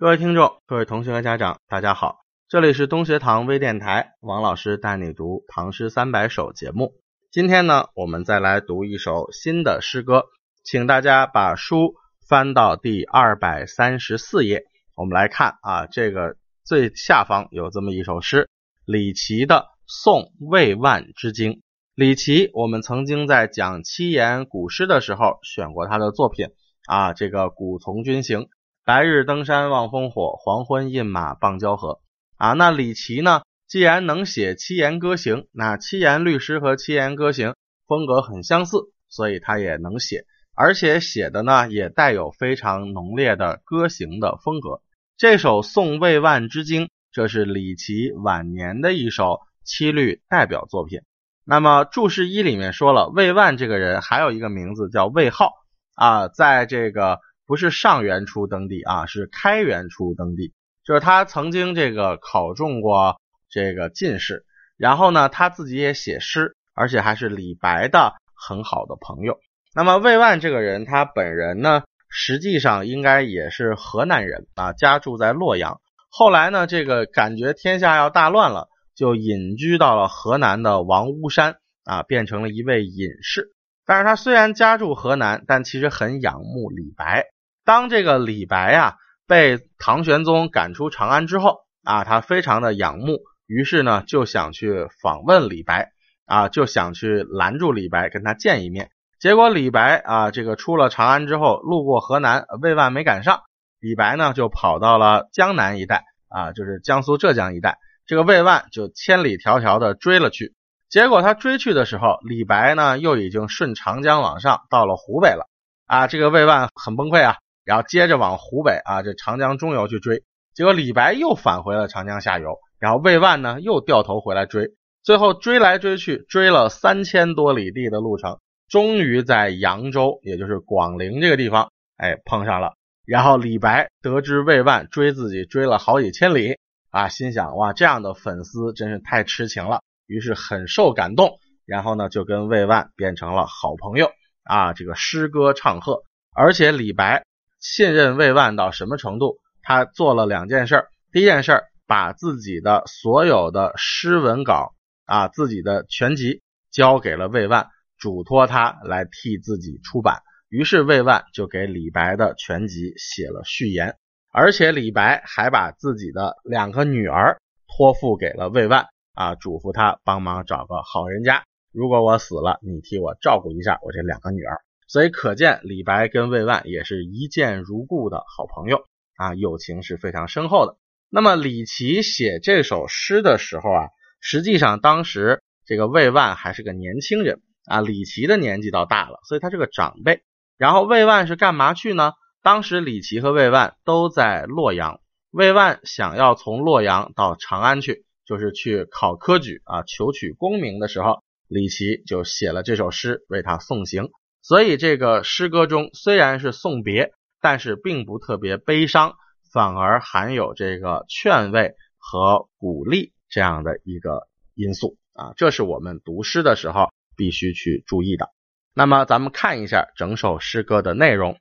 各位听众，各位同学和家长，大家好，这里是东学堂微电台，王老师带你读《唐诗三百首》节目。今天呢，我们再来读一首新的诗歌，请大家把书翻到第二百三十四页。我们来看啊，这个最下方有这么一首诗，李琦的《送魏万之京》。李琦，我们曾经在讲七言古诗的时候选过他的作品啊，这个《古从军行》。白日登山望烽火，黄昏饮马傍交河。啊，那李琦呢？既然能写七言歌行，那七言律诗和七言歌行风格很相似，所以他也能写，而且写的呢也带有非常浓烈的歌行的风格。这首《送魏万之京》，这是李琦晚年的一首七律代表作品。那么注释一里面说了，魏万这个人还有一个名字叫魏浩啊，在这个。不是上元初登第啊，是开元初登第。就是他曾经这个考中过这个进士，然后呢，他自己也写诗，而且还是李白的很好的朋友。那么魏万这个人，他本人呢，实际上应该也是河南人啊，家住在洛阳。后来呢，这个感觉天下要大乱了，就隐居到了河南的王屋山啊，变成了一位隐士。但是他虽然家住河南，但其实很仰慕李白。当这个李白啊被唐玄宗赶出长安之后啊，他非常的仰慕，于是呢就想去访问李白啊，就想去拦住李白跟他见一面。结果李白啊这个出了长安之后，路过河南，魏万没赶上，李白呢就跑到了江南一带啊，就是江苏浙江一带，这个魏万就千里迢迢的追了去。结果他追去的时候，李白呢又已经顺长江往上到了湖北了啊，这个魏万很崩溃啊。然后接着往湖北啊，这长江中游去追，结果李白又返回了长江下游，然后魏万呢又掉头回来追，最后追来追去，追了三千多里地的路程，终于在扬州，也就是广陵这个地方，哎碰上了。然后李白得知魏万追自己追了好几千里啊，心想哇，这样的粉丝真是太痴情了，于是很受感动，然后呢就跟魏万变成了好朋友啊，这个诗歌唱和，而且李白。信任魏万到什么程度？他做了两件事儿。第一件事儿，把自己的所有的诗文稿啊，自己的全集交给了魏万，嘱托他来替自己出版。于是魏万就给李白的全集写了序言，而且李白还把自己的两个女儿托付给了魏万啊，嘱咐他帮忙找个好人家。如果我死了，你替我照顾一下我这两个女儿。所以可见，李白跟魏万也是一见如故的好朋友啊，友情是非常深厚的。那么李琦写这首诗的时候啊，实际上当时这个魏万还是个年轻人啊，李琦的年纪倒大了，所以他是个长辈。然后魏万是干嘛去呢？当时李琦和魏万都在洛阳，魏万想要从洛阳到长安去，就是去考科举啊，求取功名的时候，李琦就写了这首诗为他送行。所以这个诗歌中虽然是送别，但是并不特别悲伤，反而含有这个劝慰和鼓励这样的一个因素啊，这是我们读诗的时候必须去注意的。那么咱们看一下整首诗歌的内容：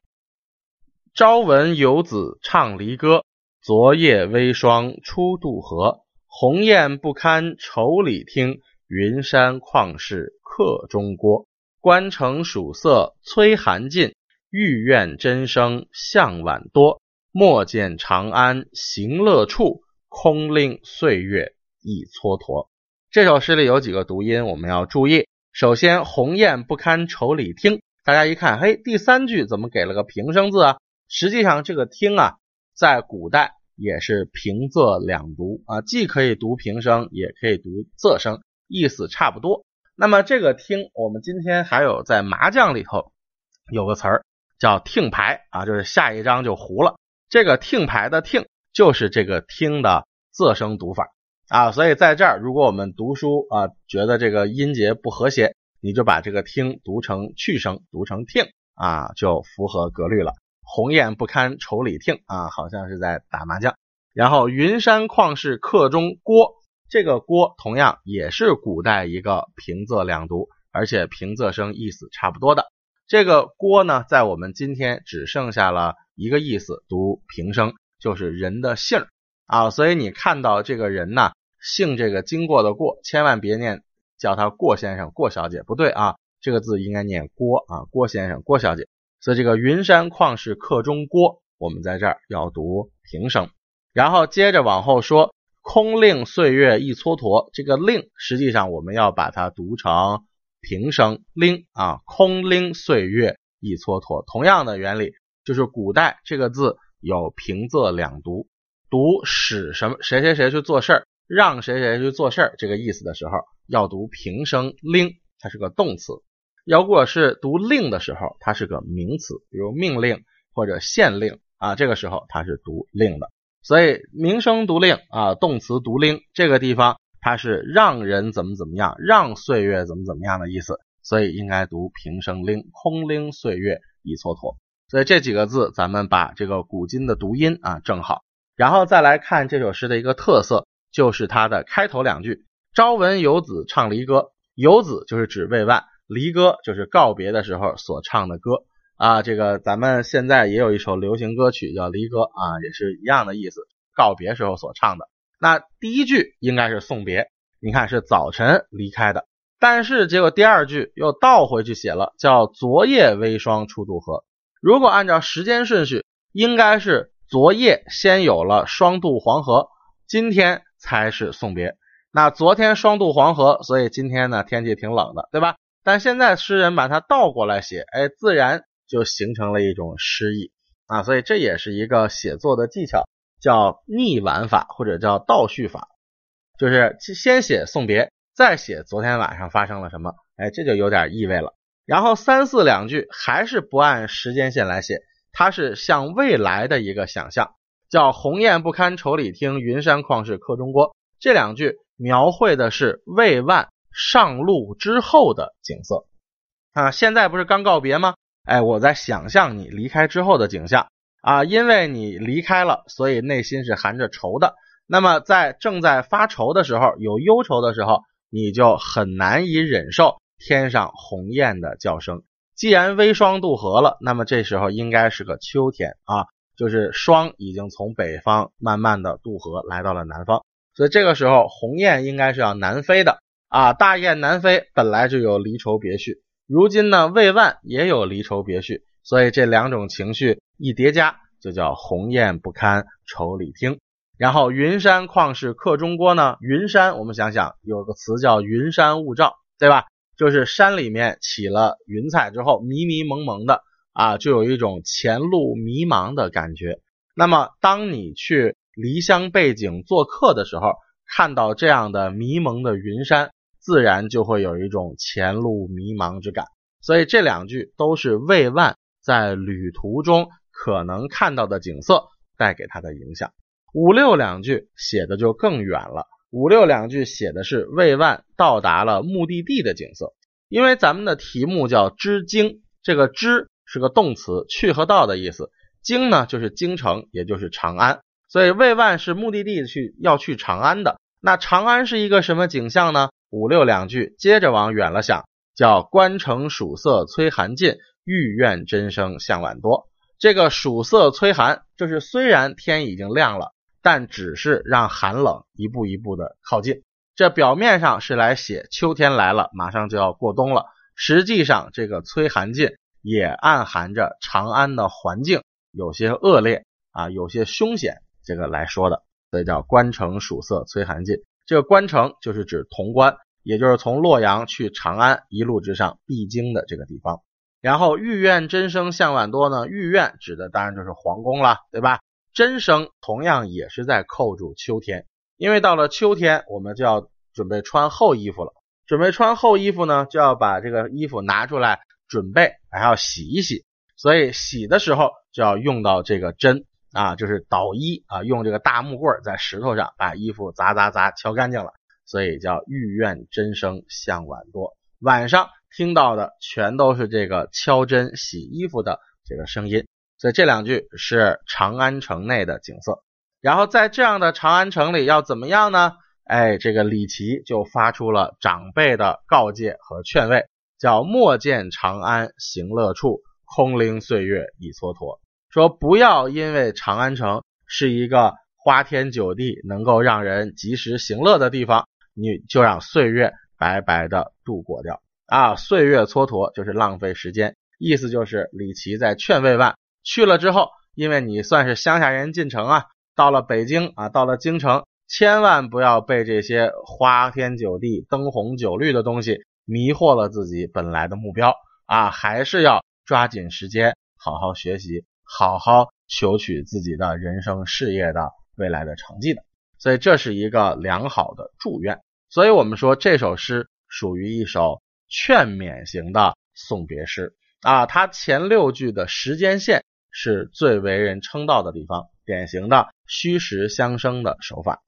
朝闻游子唱离歌，昨夜微霜初渡河。鸿雁不堪愁里听，云山旷世客中郭。关城曙色催寒尽，玉苑真声向晚多。莫见长安行乐处，空令岁月一蹉跎。这首诗里有几个读音，我们要注意。首先，鸿雁不堪愁里听，大家一看，嘿，第三句怎么给了个平声字啊？实际上，这个听啊，在古代也是平仄两读啊，既可以读平声，也可以读仄声，意思差不多。那么这个听，我们今天还有在麻将里头有个词儿叫听牌啊，就是下一张就胡了。这个听牌的听就是这个听的仄声读法啊，所以在这儿，如果我们读书啊觉得这个音节不和谐，你就把这个听读成去声，读成听啊，就符合格律了。鸿雁不堪愁里听啊，好像是在打麻将。然后云山旷世客中郭。这个郭同样也是古代一个平仄两读，而且平仄声意思差不多的。这个郭呢，在我们今天只剩下了一个意思，读平声，就是人的姓啊，所以你看到这个人呢，姓这个经过的过，千万别念叫他郭先生、郭小姐，不对啊，这个字应该念郭啊，郭先生、郭小姐。所以这个云山旷世客中郭，我们在这儿要读平声。然后接着往后说，空令岁月一蹉跎，这个令实际上我们要把它读成平声令啊，空令岁月一蹉跎。同样的原理，就是古代这个字有平仄两读，读使什么谁谁谁去做事儿，让谁谁去做事儿这个意思的时候，要读平声令，它是个动词。如果是读令的时候，它是个名词，比如命令或者限令啊，这个时候它是读令的。所以名声独令啊，动词独令，这个地方它是让人怎么怎么样，让岁月怎么怎么样的意思，所以应该读平声令，空令岁月已蹉跎。所以这几个字，咱们把这个古今的读音啊正好，然后再来看这首诗的一个特色，就是它的开头两句：朝闻游子唱离歌，游子就是指魏万，离歌就是告别的时候所唱的歌。啊，这个咱们现在也有一首流行歌曲叫《离歌》啊，也是一样的意思，告别时候所唱的。那第一句应该是送别，你看是早晨离开的，但是结果第二句又倒回去写了，叫昨夜微霜初渡河。如果按照时间顺序，应该是昨夜先有了霜渡黄河，今天才是送别。那昨天霜渡黄河，所以今天呢天气挺冷的，对吧？但现在诗人把它倒过来写，哎，自然。就形成了一种诗意啊，所以这也是一个写作的技巧，叫逆挽法或者叫倒叙法，就是先写送别，再写昨天晚上发生了什么，哎，这就有点意味了。然后三四两句还是不按时间线来写，它是向未来的一个想象，叫鸿雁不堪愁里听，云山旷世客中郭。这两句描绘的是魏万上路之后的景色啊，现在不是刚告别吗？哎，我在想象你离开之后的景象啊，因为你离开了，所以内心是含着愁的。那么在正在发愁的时候，有忧愁的时候，你就很难以忍受天上鸿雁的叫声。既然微霜渡河了，那么这时候应该是个秋天啊，就是霜已经从北方慢慢的渡河来到了南方，所以这个时候鸿雁应该是要南飞的啊。大雁南飞本来就有离愁别绪。如今呢，魏万也有离愁别绪，所以这两种情绪一叠加，就叫鸿雁不堪愁里听。然后云山旷世客中郭呢，云山我们想想有个词叫云山雾罩，对吧？就是山里面起了云彩之后，迷迷蒙蒙的啊，就有一种前路迷茫的感觉。那么当你去离乡背井做客的时候，看到这样的迷蒙的云山。自然就会有一种前路迷茫之感，所以这两句都是魏万在旅途中可能看到的景色带给他的影响。五六两句写的就更远了，五六两句写的是魏万到达了目的地的景色。因为咱们的题目叫知京，这个知是个动词，去和到的意思，京呢就是京城，也就是长安，所以魏万是目的地去要去长安的。那长安是一个什么景象呢？五六两句，接着往远了想，叫关城曙色催寒尽，玉苑真声向晚多。这个曙色催寒，就是虽然天已经亮了，但只是让寒冷一步一步的靠近。这表面上是来写秋天来了，马上就要过冬了。实际上，这个催寒尽也暗含着长安的环境有些恶劣啊，有些凶险，这个来说的。所以叫关城曙色催寒尽。这个关城就是指潼关，也就是从洛阳去长安一路之上必经的这个地方。然后玉苑真声向晚多呢，玉苑指的当然就是皇宫了，对吧？真声同样也是在扣住秋天，因为到了秋天，我们就要准备穿厚衣服了。准备穿厚衣服呢，就要把这个衣服拿出来准备，还要洗一洗。所以洗的时候就要用到这个针。啊，就是捣衣啊，用这个大木棍在石头上把衣服砸砸砸敲干净了，所以叫玉院真声向晚多。晚上听到的全都是这个敲针洗衣服的这个声音，所以这两句是长安城内的景色。然后在这样的长安城里要怎么样呢？哎，这个李琦就发出了长辈的告诫和劝慰，叫莫见长安行乐处，空灵岁月已蹉跎。说不要因为长安城是一个花天酒地、能够让人及时行乐的地方，你就让岁月白白的度过掉啊！岁月蹉跎就是浪费时间，意思就是李琦在劝慰万去了之后，因为你算是乡下人进城啊，到了北京啊，到了京城，千万不要被这些花天酒地、灯红酒绿的东西迷惑了自己本来的目标啊，还是要抓紧时间，好好学习，好好。求取自己的人生事业的未来的成绩的，所以这是一个良好的祝愿。所以我们说这首诗属于一首劝勉型的送别诗啊。它前六句的时间线是最为人称道的地方，典型的虚实相生的手法。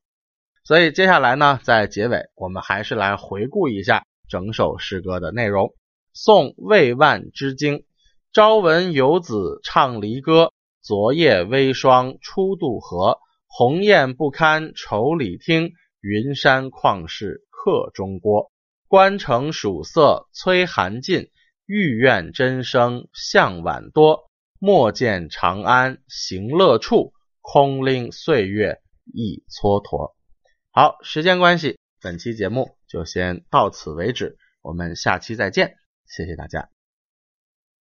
所以接下来呢，在结尾我们还是来回顾一下整首诗歌的内容。送魏万之经，朝闻游子唱离歌。昨夜微霜初渡河，鸿雁不堪愁里听。云山旷世客中郭，关城曙色催寒尽。欲愿真声向晚多，莫见长安行乐处，空令岁月一蹉跎。好，时间关系，本期节目就先到此为止，我们下期再见，谢谢大家。